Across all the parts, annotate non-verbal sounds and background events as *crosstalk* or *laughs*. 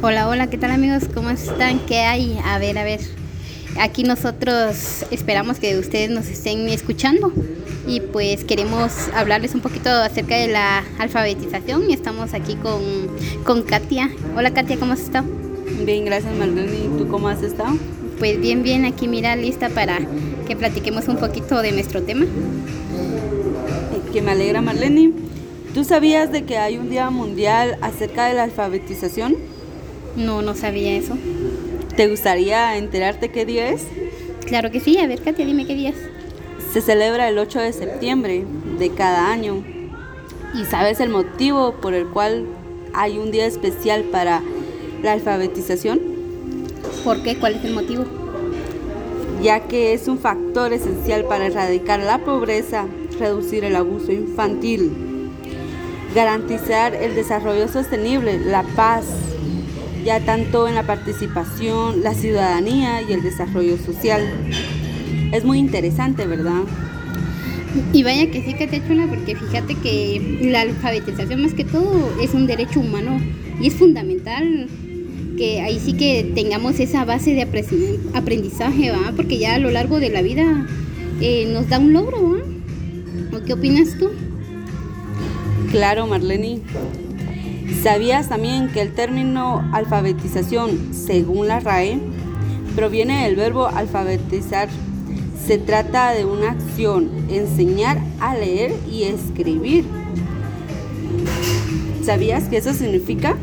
Hola, hola, ¿qué tal amigos? ¿Cómo están? ¿Qué hay? A ver, a ver. Aquí nosotros esperamos que ustedes nos estén escuchando y pues queremos hablarles un poquito acerca de la alfabetización y estamos aquí con, con Katia. Hola Katia, ¿cómo has estado? Bien, gracias Marlene. ¿Y tú cómo has estado? Pues bien, bien, aquí mira, lista para que platiquemos un poquito de nuestro tema. Que me alegra Marlene. ¿Tú sabías de que hay un día mundial acerca de la alfabetización? No, no sabía eso. ¿Te gustaría enterarte qué día es? Claro que sí, a ver Katia, dime qué día es. Se celebra el 8 de septiembre de cada año. ¿Y sabes el motivo por el cual hay un día especial para la alfabetización? ¿Por qué? ¿Cuál es el motivo? Ya que es un factor esencial para erradicar la pobreza, reducir el abuso infantil, garantizar el desarrollo sostenible, la paz, ya tanto en la participación, la ciudadanía y el desarrollo social. Es muy interesante, ¿verdad? Y vaya que sí que te chula, porque fíjate que la alfabetización más que todo es un derecho humano y es fundamental que ahí sí que tengamos esa base de aprendizaje, ¿va? Porque ya a lo largo de la vida eh, nos da un logro, ¿va? ¿O qué opinas tú? Claro, Marlene. ¿Sabías también que el término alfabetización, según la RAE, proviene del verbo alfabetizar? Se trata de una acción, enseñar a leer y escribir. ¿Sabías qué eso significa?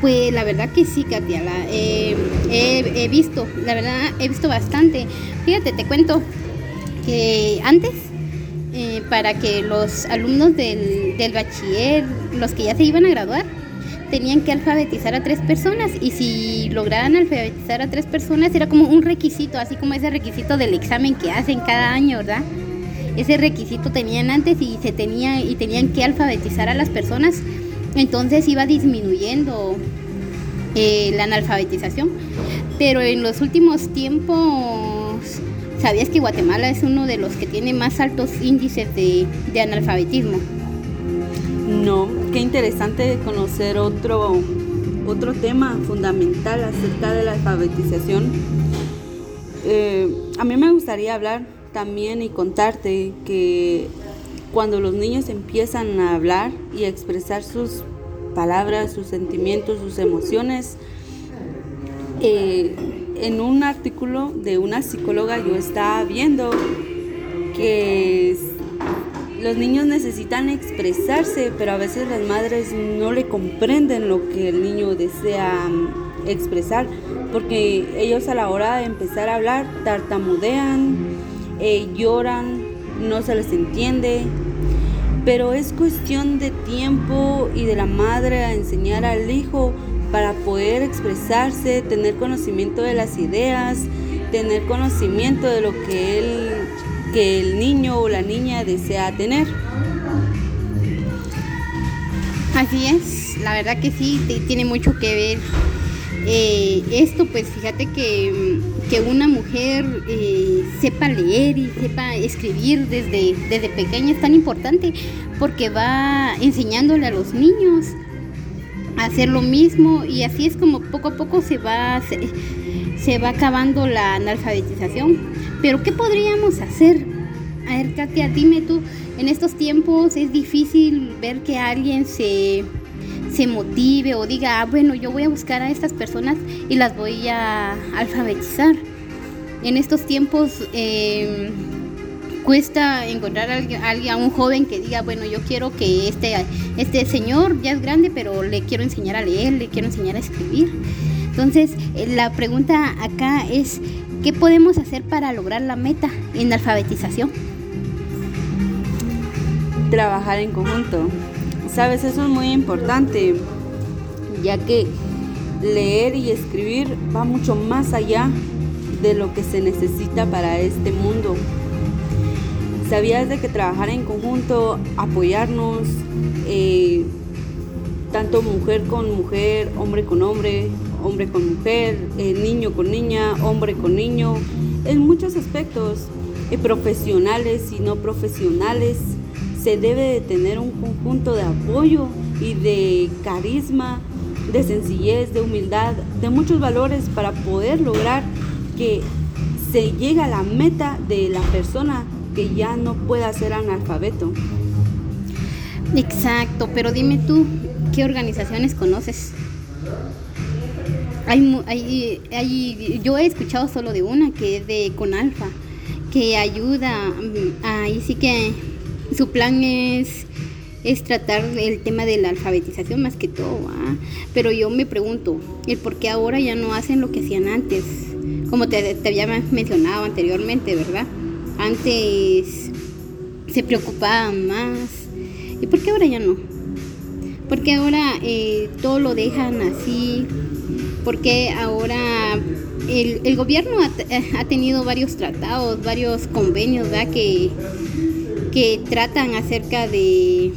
Pues la verdad que sí, Katia, eh, he, visto, la verdad he visto bastante. Fíjate, te cuento que antes, para que los alumnos del, del bachiller, los que ya se iban a graduar, tenían que alfabetizar a tres personas y si lograban alfabetizar a tres personas era como un requisito, así como ese requisito del examen que hacen cada año, ¿verdad? Ese requisito tenían antes y se tenía y tenían que alfabetizar a las personas entonces iba disminuyendo eh, la analfabetización. Pero en los últimos tiempos, ¿sabías que Guatemala es uno de los que tiene más altos índices de, analfabetismo? No, qué interesante conocer otro, otro tema fundamental acerca de la alfabetización. Eh, a mí me gustaría hablar también y contarte que cuando los niños empiezan a hablar y a expresar sus palabras, sus sentimientos, sus emociones, eh, en un artículo de una psicóloga yo estaba viendo que los niños necesitan expresarse, pero a veces las madres no le comprenden lo que el niño desea mm, expresar, porque ellos a la hora de empezar a hablar tartamudean, eh, lloran, no se les entiende, pero es cuestión de tiempo y de la madre a enseñar al hijo para poder expresarse, tener conocimiento de las ideas, tener conocimiento de lo que él, que el niño o la niña desea tener. Así es, la verdad que sí, tiene mucho que ver eh, esto, pues fíjate que, una mujer eh, sepa leer y sepa escribir desde, desde pequeña es tan importante porque va enseñándole a los niños hacer lo mismo y así es como poco a poco se va, se, se va acabando la analfabetización. Pero ¿qué podríamos hacer? A ver, Katia, dime tú, en estos tiempos es difícil ver que alguien se se motive o diga, ah, bueno, yo voy a buscar a estas personas y las voy a alfabetizar. En estos tiempos em, cuesta encontrar a alguien, a un joven que diga, bueno, yo quiero que este, este señor ya es grande, pero le quiero enseñar a leer, le quiero enseñar a escribir. Entonces, eh, la pregunta acá es, ¿qué podemos hacer para lograr la meta en alfabetización? Trabajar en conjunto. Sabes, eso es muy importante, ya que leer y escribir va mucho más allá de lo que se necesita para este mundo. ¿Sabías de que trabajar en conjunto, apoyarnos, eh, tanto mujer con mujer, hombre con hombre, hombre con mujer, eh, niño con niña, hombre con niño, en muchos aspectos, eh, profesionales y no profesionales, se debe de tener un conjunto de apoyo y de carisma de sencillez, de humildad, de muchos valores para poder lograr que se llegue a la meta de la persona que ya no pueda ser analfabeto. Exacto, pero dime tú, ¿qué organizaciones conoces? Hay, hay, hay, yo he escuchado solo de una que es de Conalfa, que ayuda, mm, ahí sí que su plan es, es tratar el tema de la alfabetización más que todo, pero yo me pregunto, ¿el por qué ahora ya no hacen lo que hacían antes? Como te, te había mencionado anteriormente, ¿verdad? Antes se preocupaban más. ¿Y por qué ahora ya no? Porque ahora eh, todo lo dejan así. Porque ahora el, gobierno ha, tenido varios tratados, varios convenios, ¿verdad? Que, que tratan acerca de,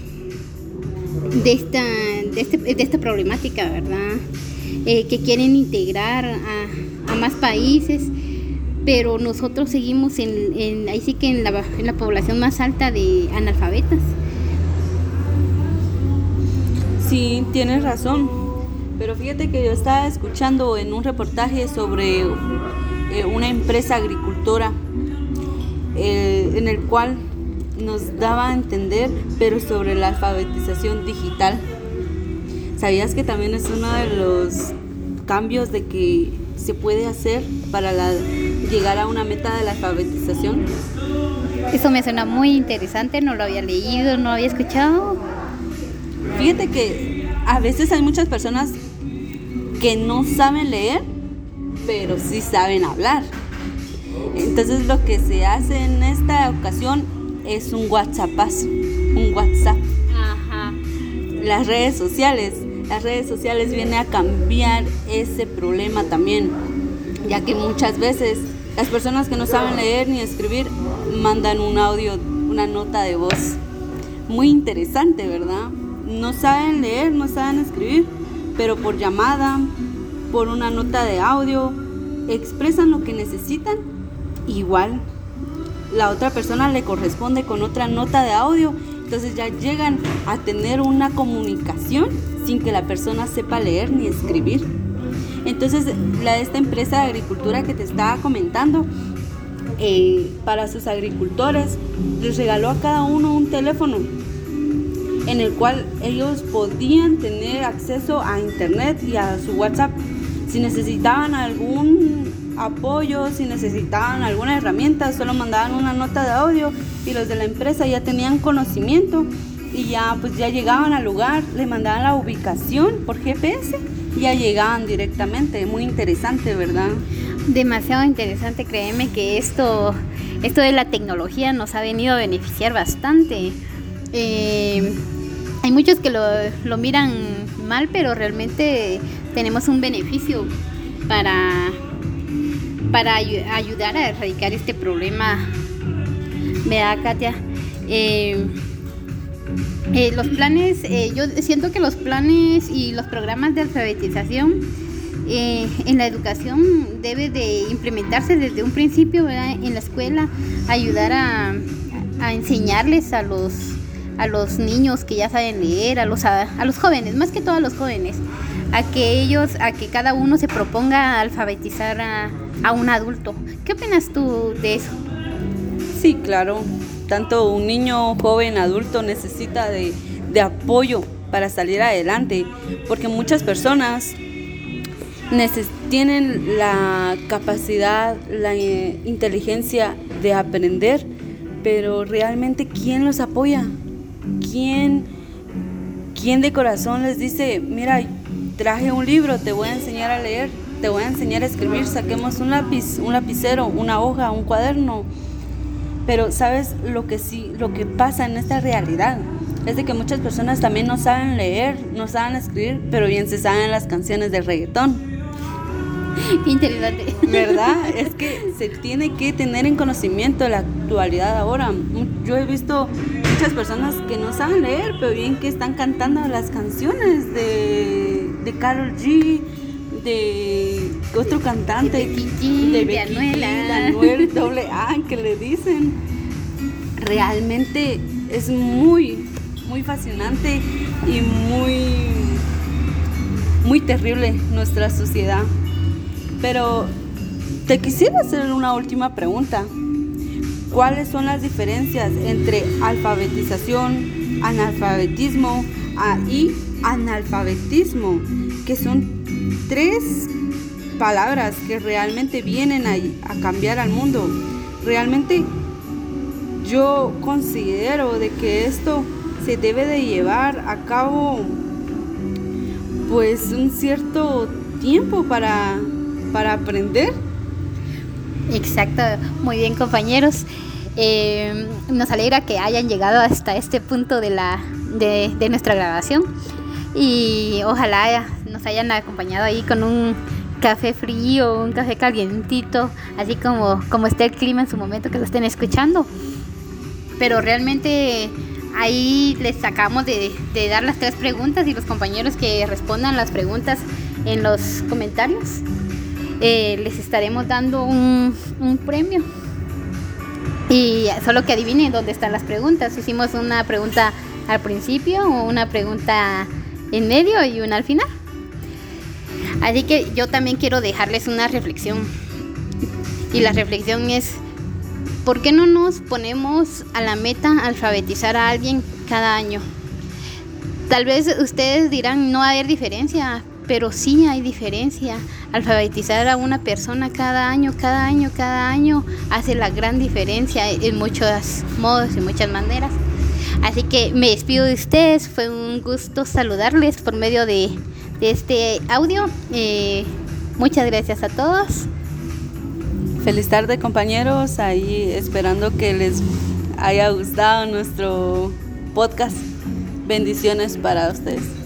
de, esta, de, este, de esta problemática, ¿verdad? Eh, que quieren integrar a, más países, pero nosotros seguimos en, ahí sí que en la, en la población más alta de analfabetas. Sí, tienes razón. Pero fíjate que yo estaba escuchando en un reportaje sobre eh, una empresa agricultora eh, en el cual nos daba a entender, pero sobre la alfabetización digital. ¿Sabías que también es uno de los cambios de que se puede hacer para la, llegar a una meta de la alfabetización? Eso me suena muy interesante, no lo había leído, no lo había escuchado. Fíjate que a veces hay muchas personas que no saben leer, pero sí saben hablar. Entonces lo que se hace en esta ocasión es un WhatsApp, un WhatsApp. Ajá. Las redes sociales, las redes sociales vienen a cambiar ese problema también, ya que muchas veces las personas que no saben leer ni escribir mandan un audio, una nota de voz. Muy interesante, ¿verdad? No saben leer, no saben escribir, pero por llamada, por una nota de audio, expresan lo que necesitan igual la otra persona le corresponde con otra nota de audio. Entonces ya llegan a tener una comunicación sin que la persona sepa leer ni escribir. Entonces, la, esta empresa de agricultura que te estaba comentando, eh, para sus agricultores, les regaló a cada uno un teléfono en el cual ellos podían tener acceso a internet y a su WhatsApp. Si necesitaban algún apoyo, si necesitaban alguna herramienta, solo mandaban una nota de audio y los de la empresa ya tenían conocimiento y ya pues ya llegaban al lugar, le mandaban la ubicación por GPS ya llegaban directamente. Muy interesante, ¿verdad? Demasiado interesante, créeme que esto, esto de la tecnología nos ha venido a beneficiar bastante. Eh, hay muchos que lo, miran mal, pero realmente tenemos un beneficio para para ayudar a erradicar este problema. Vea, Katia. Eh, eh, los planes, eh, yo siento que los planes y los programas de alfabetización en la educación debe de implementarse desde un principio en la escuela, ayudar a, a, enseñarles a los a los niños que ya saben leer, a los a, los jóvenes, más que todo a los jóvenes, a que ellos, a que cada uno se proponga alfabetizar a, a un adulto. ¿Qué opinas tú de eso? Sí, claro. Tanto un niño, joven, adulto necesita de, de apoyo para salir adelante, porque muchas personas tienen la capacidad, la eh, inteligencia de aprender, pero realmente ¿quién los apoya? ¿Quién, quién de corazón les dice, mira, traje un libro, te voy a enseñar a leer? te voy a enseñar a escribir, saquemos un lápiz, un lapicero, una hoja, un cuaderno. Pero sabes lo que sí, lo que pasa en esta realidad es de que muchas personas también no saben leer, no saben escribir, pero bien se saben las canciones de reggaetón. Qué interesante. ¿Verdad? *laughs* Es que se tiene que tener en conocimiento la actualidad ahora. Yo he visto muchas personas que no saben leer, pero bien que están cantando las canciones de, de Carol G, de otro cantante, de, Kiki, de, de Anuela, Anuel, doble A, que le dicen. Realmente es muy, muy fascinante y muy muy terrible nuestra sociedad. Pero te quisiera hacer una última pregunta. ¿Cuáles son las diferencias entre alfabetización, analfabetismo y analfabetismo? Que son tres palabras que realmente vienen a, a cambiar al mundo. Realmente yo considero de que esto se debe de llevar a cabo pues un cierto tiempo para, para aprender. Exacto, muy bien compañeros. Eh, nos alegra que hayan llegado hasta este punto de, la, de, de nuestra grabación y ojalá nos hayan acompañado ahí con un café frío, un café calientito, así como, como esté el clima en su momento que lo estén escuchando. Pero realmente ahí les acabamos de, de dar las tres preguntas y los compañeros que respondan las preguntas en los comentarios eh, les estaremos dando un, un premio. Y solo que adivinen dónde están las preguntas. Hicimos una pregunta al principio, una pregunta en medio y una al final. Así que yo también quiero dejarles una reflexión. Y la reflexión es, ¿por qué no nos ponemos a la meta alfabetizar a alguien cada año? Tal vez ustedes dirán, no va a haber diferencia, pero sí hay diferencia. Alfabetizar a una persona cada año, cada año, cada año hace la gran diferencia en muchos modos y muchas maneras. Así que me despido de ustedes, fue un gusto saludarles por medio de, de este audio. Eh, muchas gracias a todos. Feliz tarde compañeros, ahí esperando que les haya gustado nuestro podcast. Bendiciones para ustedes.